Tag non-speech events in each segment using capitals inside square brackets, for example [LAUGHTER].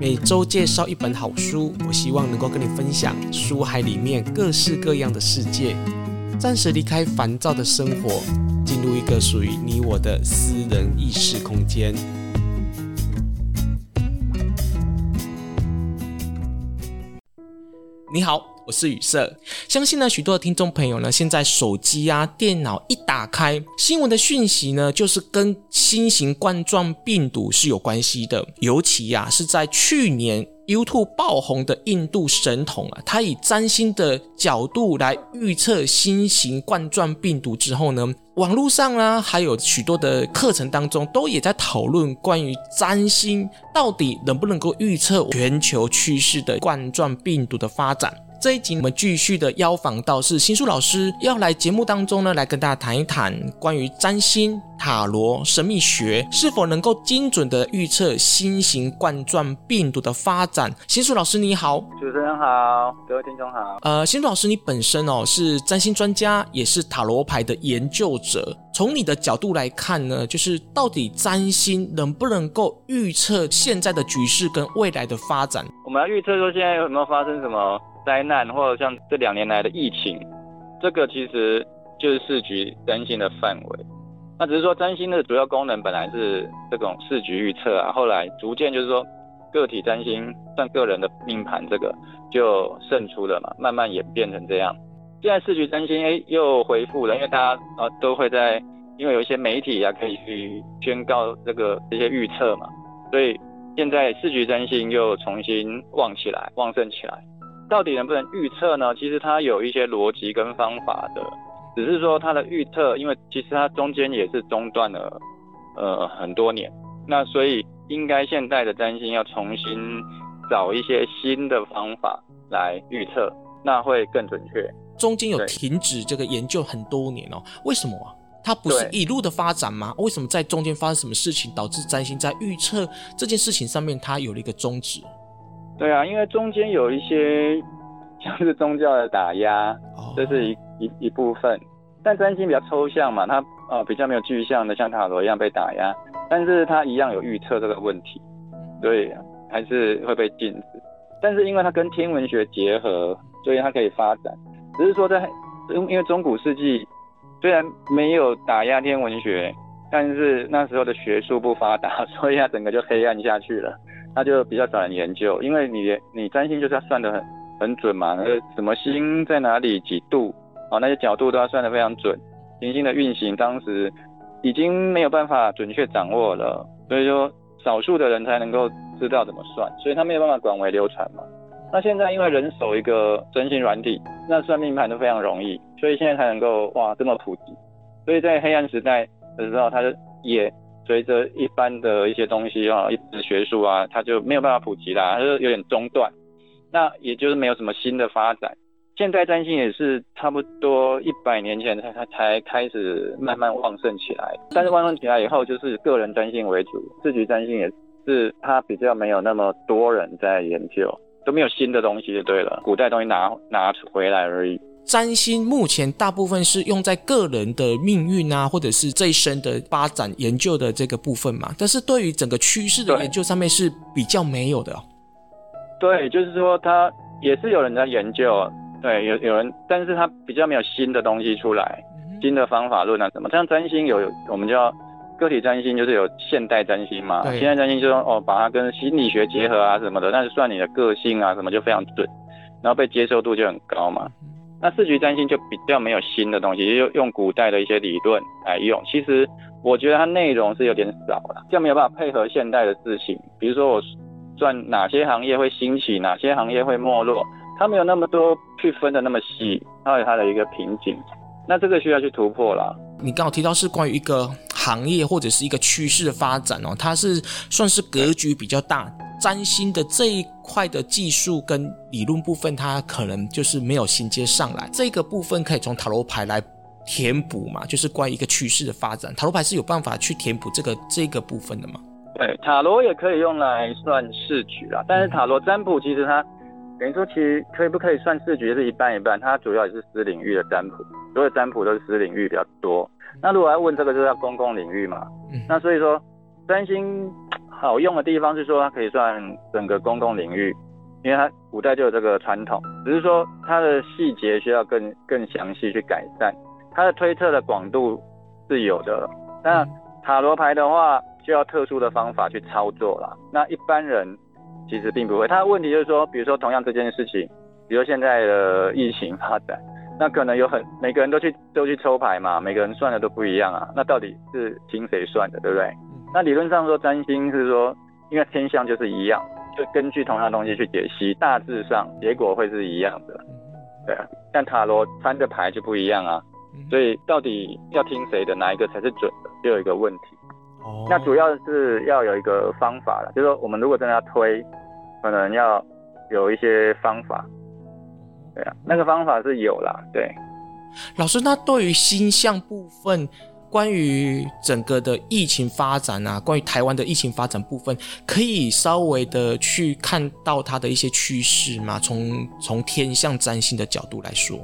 每周介绍一本好书，我希望能够跟你分享书海里面各式各样的世界，暂时离开烦躁的生活，进入一个属于你我的私人意识空间。你好。我是雨色，相信呢，许多的听众朋友呢，现在手机啊、电脑一打开，新闻的讯息呢，就是跟新型冠状病毒是有关系的。尤其呀、啊，是在去年 YouTube 爆红的印度神童啊，他以占星的角度来预测新型冠状病毒之后呢，网络上啊，还有许多的课程当中，都也在讨论关于占星到底能不能够预测全球趋势的冠状病毒的发展。这一集我们继续的邀访到是新书老师，要来节目当中呢，来跟大家谈一谈关于占星、塔罗、神秘学是否能够精准的预测新型冠状病毒的发展。新书老师你好，主持人好，各位听众好。呃，新书老师你本身哦是占星专家，也是塔罗牌的研究者。从你的角度来看呢，就是到底占星能不能够预测现在的局势跟未来的发展？我们要预测说现在有没有发生什么？灾难或者像这两年来的疫情，这个其实就是市局占星的范围。那只是说占星的主要功能本来是这种市局预测啊，后来逐渐就是说个体占星算个人的命盘，这个就胜出了嘛，慢慢演变成这样。现在市局占星哎又恢复了，因为大家啊都会在，因为有一些媒体啊可以去宣告这个这些预测嘛，所以现在市局占星又重新旺起来，旺盛起来。到底能不能预测呢？其实它有一些逻辑跟方法的，只是说它的预测，因为其实它中间也是中断了，呃，很多年。那所以应该现在的占星要重新找一些新的方法来预测，那会更准确。中间有停止这个研究很多年哦，为什么啊？它不是一路的发展吗？为什么在中间发生什么事情，导致占星在预测这件事情上面它有了一个终止？对啊，因为中间有一些 [LAUGHS] 像是宗教的打压，这是一一一部分。但占星比较抽象嘛，它呃比较没有具象的，像塔罗一样被打压，但是它一样有预测这个问题，所以还是会被禁止。但是因为它跟天文学结合，所以它可以发展。只是说在因因为中古世纪虽然没有打压天文学，但是那时候的学术不发达，[LAUGHS] 所以它整个就黑暗下去了。那就比较少人研究，因为你你占星就是要算得很很准嘛，那什么星在哪里几度啊，那些角度都要算得非常准。行星的运行当时已经没有办法准确掌握了，所以说少数的人才能够知道怎么算，所以他没有办法广为流传嘛。那现在因为人手一个占星软体，那算命盘都非常容易，所以现在才能够哇这么普及。所以在黑暗时代的时候，他也。随着一般的一些东西啊，一般的学术啊，它就没有办法普及啦，它就有点中断。那也就是没有什么新的发展。现在占星也是差不多一百年前才才才开始慢慢旺盛起来，但是旺盛起来以后，就是个人占星为主，自己占星也是它比较没有那么多人在研究，都没有新的东西就对了，古代东西拿拿回来而已。占星目前大部分是用在个人的命运啊，或者是这一生的发展研究的这个部分嘛。但是对于整个趋势的研究上面是比较没有的。哦对，就是说他也是有人在研究，对，有有人，但是他比较没有新的东西出来，新的方法论啊什么。像占星有我们叫个体占星，就是有现代占星嘛。现代占星就是说哦，把它跟心理学结合啊什么的，但是算你的个性啊什么就非常准，然后被接受度就很高嘛。那视局占星就比较没有新的东西，就用古代的一些理论来用。其实我觉得它内容是有点少了，就没有办法配合现代的事情。比如说我算哪些行业会兴起，哪些行业会没落，它没有那么多去分的那么细，它有它的一个瓶颈。那这个需要去突破了。你刚好提到是关于一个行业或者是一个趋势的发展哦，它是算是格局比较大。占星的这一块的技术跟理论部分，它可能就是没有衔接上来。这个部分可以从塔罗牌来填补嘛？就是关于一个趋势的发展，塔罗牌是有办法去填补这个这个部分的嘛？对，塔罗也可以用来算视局啦。但是塔罗占卜其实它等于说，其实可以不可以算视局是一半一半。它主要也是私领域的占卜，所有占卜都是私领域比较多。那如果要问这个，就是要公共领域嘛。嗯。那所以说，占星。好用的地方是说它可以算整个公共领域，因为它古代就有这个传统，只是说它的细节需要更更详细去改善，它的推测的广度是有的。那塔罗牌的话，需要特殊的方法去操作啦。那一般人其实并不会。它的问题就是说，比如说同样这件事情，比如现在的疫情发展，那可能有很每个人都去都去抽牌嘛，每个人算的都不一样啊。那到底是听谁算的，对不对？那理论上说，占星是说，因为天象就是一样，就根据同样的东西去解析，大致上结果会是一样的。对啊，但塔罗翻的牌就不一样啊。所以到底要听谁的，哪一个才是准的，就有一个问题。哦。那主要是要有一个方法了，就是说我们如果真的要推，可能要有一些方法。对啊，那个方法是有啦。对。老师，那对于星象部分，关于整个的疫情发展啊，关于台湾的疫情发展部分，可以稍微的去看到它的一些趋势吗？从从天象占星的角度来说。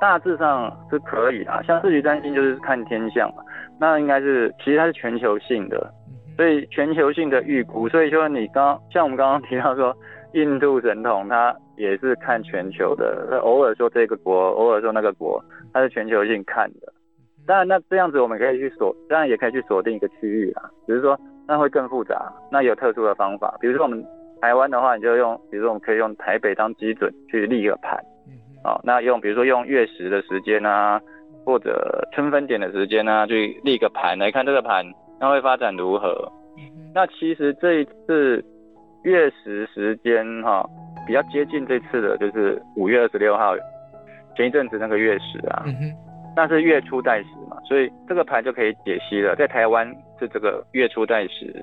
大致上是可以啊，像日语占星就是看天象嘛，那应该是其实它是全球性的，所以全球性的预估，所以说你刚像我们刚刚提到说印度神童，他也是看全球的，他偶尔说这个国，偶尔说那个国，他是全球性看的。当然那这样子我们可以去锁，当然也可以去锁定一个区域啊，只是说那会更复杂，那有特殊的方法，比如说我们台湾的话，你就用，比如说我们可以用台北当基准去立一个盘。好，那用比如说用月食的时间啊，或者春分点的时间啊，去立个盘来看这个盘，它会发展如何？那其实这一次月食时间哈，比较接近这次的就是五月二十六号，前一阵子那个月食啊，那是月初代时嘛，所以这个盘就可以解析了。在台湾是这个月初带食，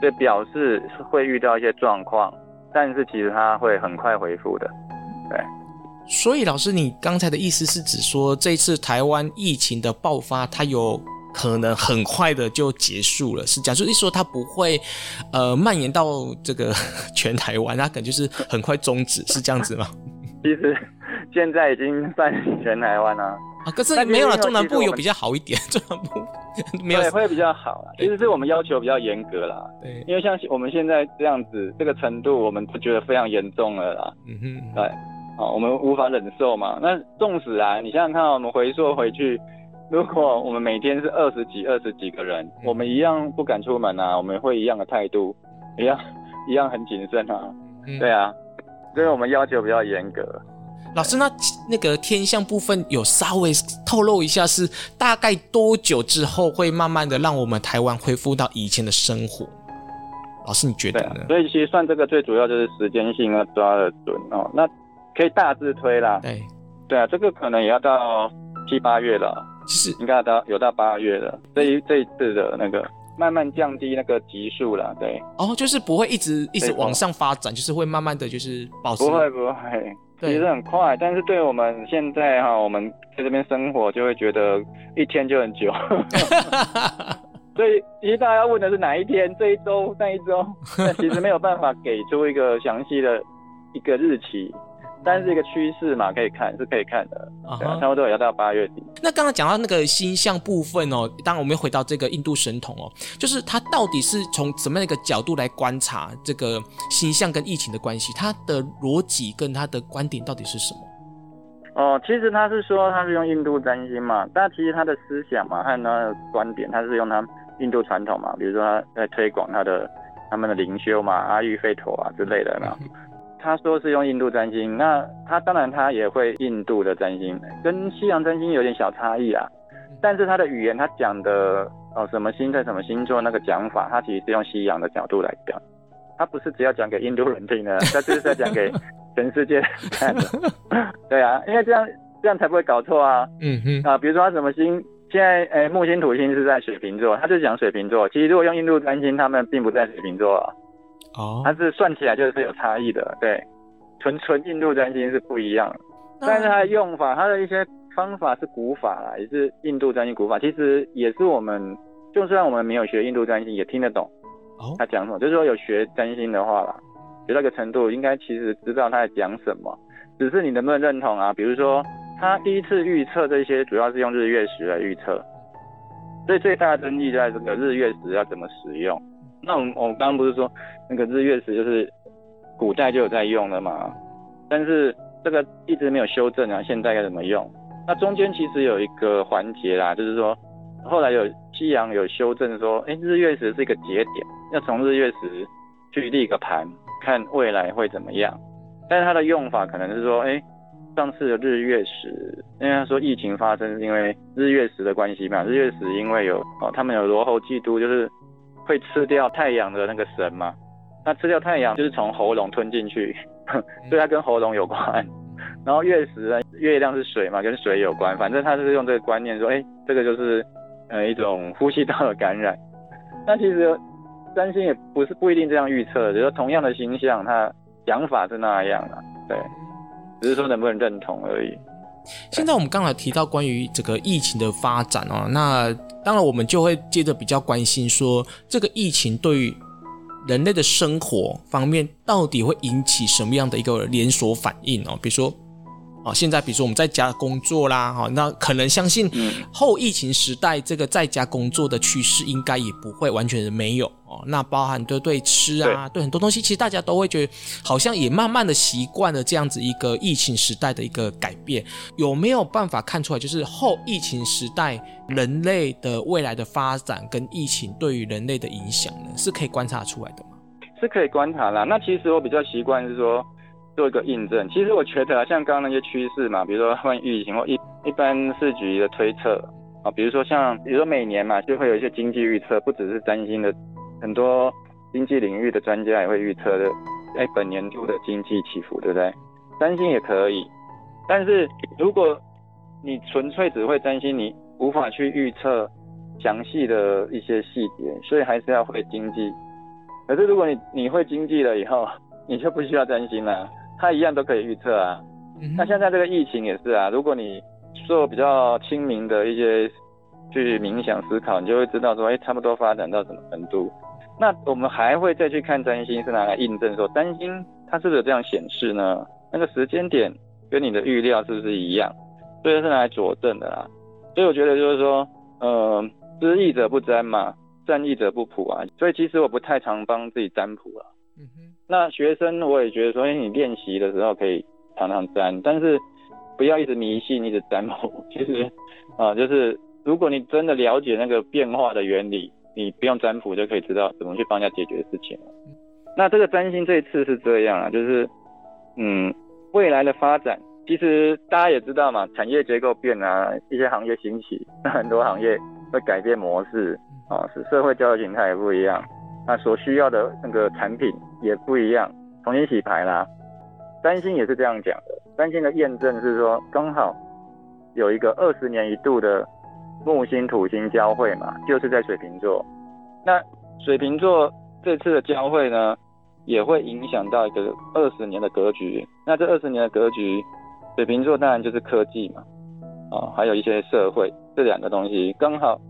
这表示会遇到一些状况，但是其实它会很快恢复的，对。所以，老师，你刚才的意思是指说，这次台湾疫情的爆发，它有可能很快的就结束了，是这样？就是说，它不会呃蔓延到这个 [LAUGHS] 全台湾，它可能就是很快终止，是这样子吗？其实现在已经 [LAUGHS] 算全台湾了啊，可是没有了，中南部有比较好一点，[LAUGHS] 中南部 [LAUGHS] 没有。对会比较好啦。其实是我们要求比较严格啦，对，因为像我们现在这样子这个程度，我们都觉得非常严重了啦，嗯哼，对。我们无法忍受嘛？那纵使啊，你想想看，我们回溯回去，如果我们每天是二十几、二十几个人，我们一样不敢出门啊，我们会一样的态度，一样一样很谨慎啊，对啊，所以我们要求比较严格。老师，那那个天象部分有稍微透露一下，是大概多久之后会慢慢的让我们台湾恢复到以前的生活？老师，你觉得呢？所以其实算这个最主要就是时间性要抓得准哦。那可以大致推啦，对，对啊，这个可能也要到七八月了，其实应该要到有到八月了。这一这一次的那个慢慢降低那个级数了，对。哦，就是不会一直一直往上发展，就是会慢慢的就是保持。不会不会，其实很快，但是对我们现在哈，我们在这边生活就会觉得一天就很久。[LAUGHS] 所以其实大家要问的是哪一天？这一周、那一周？[LAUGHS] 但其实没有办法给出一个详细的一个日期。但是一个趋势嘛，可以看是可以看的，uh huh. 差不多也要到八月底。那刚刚讲到那个星象部分哦，当然我们又回到这个印度神童哦，就是他到底是从什么样一个角度来观察这个星象跟疫情的关系？他的逻辑跟他的观点到底是什么？哦，其实他是说他是用印度占星嘛，但其实他的思想嘛还有他的观点，他是用他印度传统嘛，比如说他在推广他的他们的灵修嘛，阿育吠陀啊之类的嘛。他说是用印度占星，那他当然他也会印度的占星，跟西洋占星有点小差异啊。但是他的语言，他讲的哦什么星在什么星座那个讲法，他其实是用西洋的角度来讲，他不是只要讲给印度人听的，[LAUGHS] 他就是在讲给全世界看的。[LAUGHS] 对啊，因为这样这样才不会搞错啊。嗯哼啊，比如说他什么星，现在诶木星土星是在水瓶座，他就讲水瓶座。其实如果用印度占星，他们并不在水瓶座啊。哦，它是算起来就是有差异的，对，纯纯印度占星是不一样，但是它的用法，它的一些方法是古法啦，也是印度占星古法，其实也是我们，就算我们没有学印度占星，也听得懂，哦，他讲什么，就是说有学占星的话啦，学到个程度，应该其实知道他在讲什么，只是你能不能认同啊？比如说他第一次预测这些，主要是用日月食来预测，所以最大的争议在这个日月食要怎么使用。那我我刚刚不是说那个日月食就是古代就有在用的嘛？但是这个一直没有修正啊，现在该怎么用？那中间其实有一个环节啦，就是说后来有西洋有修正说，哎，日月食是一个节点，要从日月食去立个盘，看未来会怎么样。但是它的用法可能是说，哎。上次的日月食，因为他说疫情发生是因为日月食的关系嘛，日月食因为有哦，他们有罗喉嫉妒，就是会吃掉太阳的那个神嘛。那吃掉太阳就是从喉咙吞进去，所以它跟喉咙有关。然后月食呢，月亮是水嘛，跟水有关。反正他是用这个观念说，哎，这个就是呃一种呼吸道的感染。那其实占星也不是不一定这样预测，就是同样的星象，它想法是那样的，对。只是说能不能认同而已。现在我们刚才提到关于这个疫情的发展哦，那当然我们就会接着比较关心说，这个疫情对于人类的生活方面到底会引起什么样的一个连锁反应哦？比如说。哦，现在比如说我们在家工作啦，哈，那可能相信后疫情时代这个在家工作的趋势应该也不会完全的没有哦。那包含对对吃啊，对，对很多东西，其实大家都会觉得好像也慢慢的习惯了这样子一个疫情时代的一个改变。有没有办法看出来，就是后疫情时代人类的未来的发展跟疫情对于人类的影响呢？是可以观察出来的吗？是可以观察啦。那其实我比较习惯是说。做一个印证，其实我觉得啊，像刚刚那些趋势嘛，比如说关于疫情或一一般市局的推测啊，比如说像比如说每年嘛，就会有一些经济预测，不只是担心的，很多经济领域的专家也会预测的，哎，本年度的经济起伏，对不对？担心也可以，但是如果你纯粹只会担心，你无法去预测详细的一些细节，所以还是要会经济。可是如果你你会经济了以后，你就不需要担心了。它一样都可以预测啊，那现在这个疫情也是啊，如果你做比较清明的一些去冥想思考，你就会知道说，哎，差不多发展到什么程度。那我们还会再去看占星，是拿来印证说，占星它是不是有这样显示呢？那个时间点跟你的预料是不是一样？所以是拿来佐证的啦。所以我觉得就是说，呃，知易者不占嘛，占易者不卜啊。所以其实我不太常帮自己占卜啊。嗯哼。那学生我也觉得说，哎，你练习的时候可以常常占，但是不要一直迷信，一直占卜。其实啊，就是如果你真的了解那个变化的原理，你不用占卜就可以知道怎么去帮人家解决事情。那这个占星这一次是这样啊，就是嗯，未来的发展，其实大家也知道嘛，产业结构变啊，一些行业兴起，那很多行业会改变模式啊，是社会交流形态也不一样。那所需要的那个产品也不一样，重新洗牌啦。三星也是这样讲的，三星的验证是说，刚好有一个二十年一度的木星土星交汇嘛，就是在水瓶座。那水瓶座这次的交汇呢，也会影响到一个二十年的格局。那这二十年的格局，水瓶座当然就是科技嘛，啊，还有一些社会这两个东西，刚好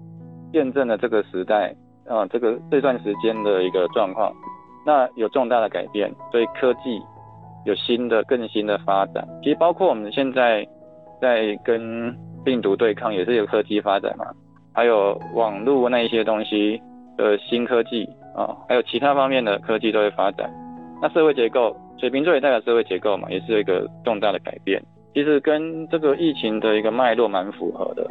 验证了这个时代。啊，这个这段时间的一个状况，那有重大的改变，所以科技有新的、更新的发展。其实包括我们现在在跟病毒对抗，也是有科技发展嘛。还有网络那一些东西的新科技啊，还有其他方面的科技都会发展。那社会结构，水瓶座也代表社会结构嘛，也是一个重大的改变。其实跟这个疫情的一个脉络蛮符合的。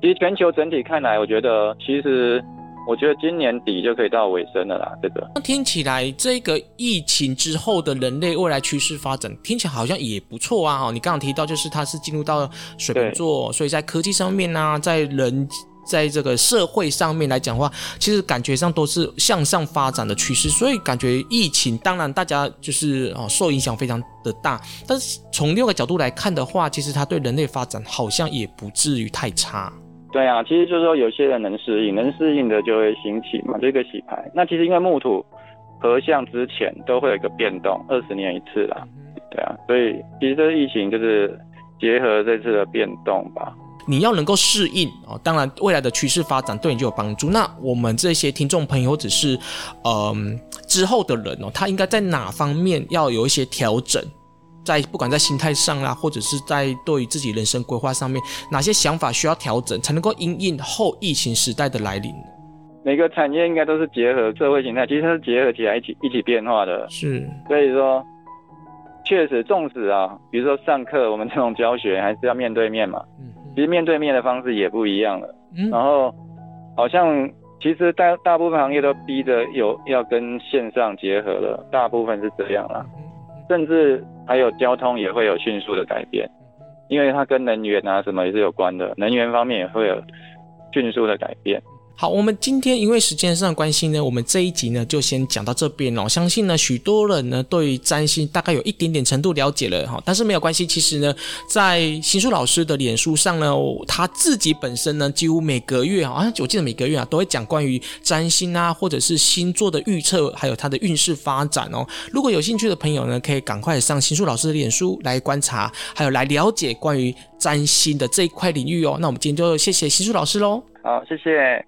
其实全球整体看来，我觉得其实。我觉得今年底就可以到尾声了啦，这个。那听起来，这个疫情之后的人类未来趋势发展，听起来好像也不错啊！哈，你刚刚提到就是它是进入到水瓶座，所以在科技上面呢、啊，在人在这个社会上面来讲的话，其实感觉上都是向上发展的趋势。所以感觉疫情，当然大家就是哦受影响非常的大，但是从另外一个角度来看的话，其实它对人类发展好像也不至于太差。对啊，其实就是说有些人能适应，能适应的就会兴起嘛，这个洗牌。那其实因为木土合相之前都会有一个变动，二十年一次啦，对啊，所以其实这个疫情就是结合这次的变动吧。你要能够适应哦，当然未来的趋势发展对你就有帮助。那我们这些听众朋友或者是嗯、呃、之后的人哦，他应该在哪方面要有一些调整？在不管在心态上啦，或者是在对于自己人生规划上面，哪些想法需要调整，才能够因应后疫情时代的来临？每个产业应该都是结合社会形态，其实它是结合起来一起一起变化的。是，所以说，确实，纵使啊，比如说上课，我们这种教学还是要面对面嘛。嗯。其实面对面的方式也不一样了。嗯。然后，好像其实大大部分行业都逼着有要跟线上结合了，大部分是这样啦。甚至还有交通也会有迅速的改变，因为它跟能源啊什么也是有关的，能源方面也会有迅速的改变。好，我们今天因为时间上的关系呢，我们这一集呢就先讲到这边了。相信呢许多人呢对占星大概有一点点程度了解了哈，但是没有关系。其实呢，在新书老师的脸书上呢，他自己本身呢几乎每个月啊，我记得每个月啊都会讲关于占星啊，或者是星座的预测，还有他的运势发展哦。如果有兴趣的朋友呢，可以赶快上新书老师的脸书来观察，还有来了解关于占星的这一块领域哦。那我们今天就谢谢新书老师喽。好，谢谢。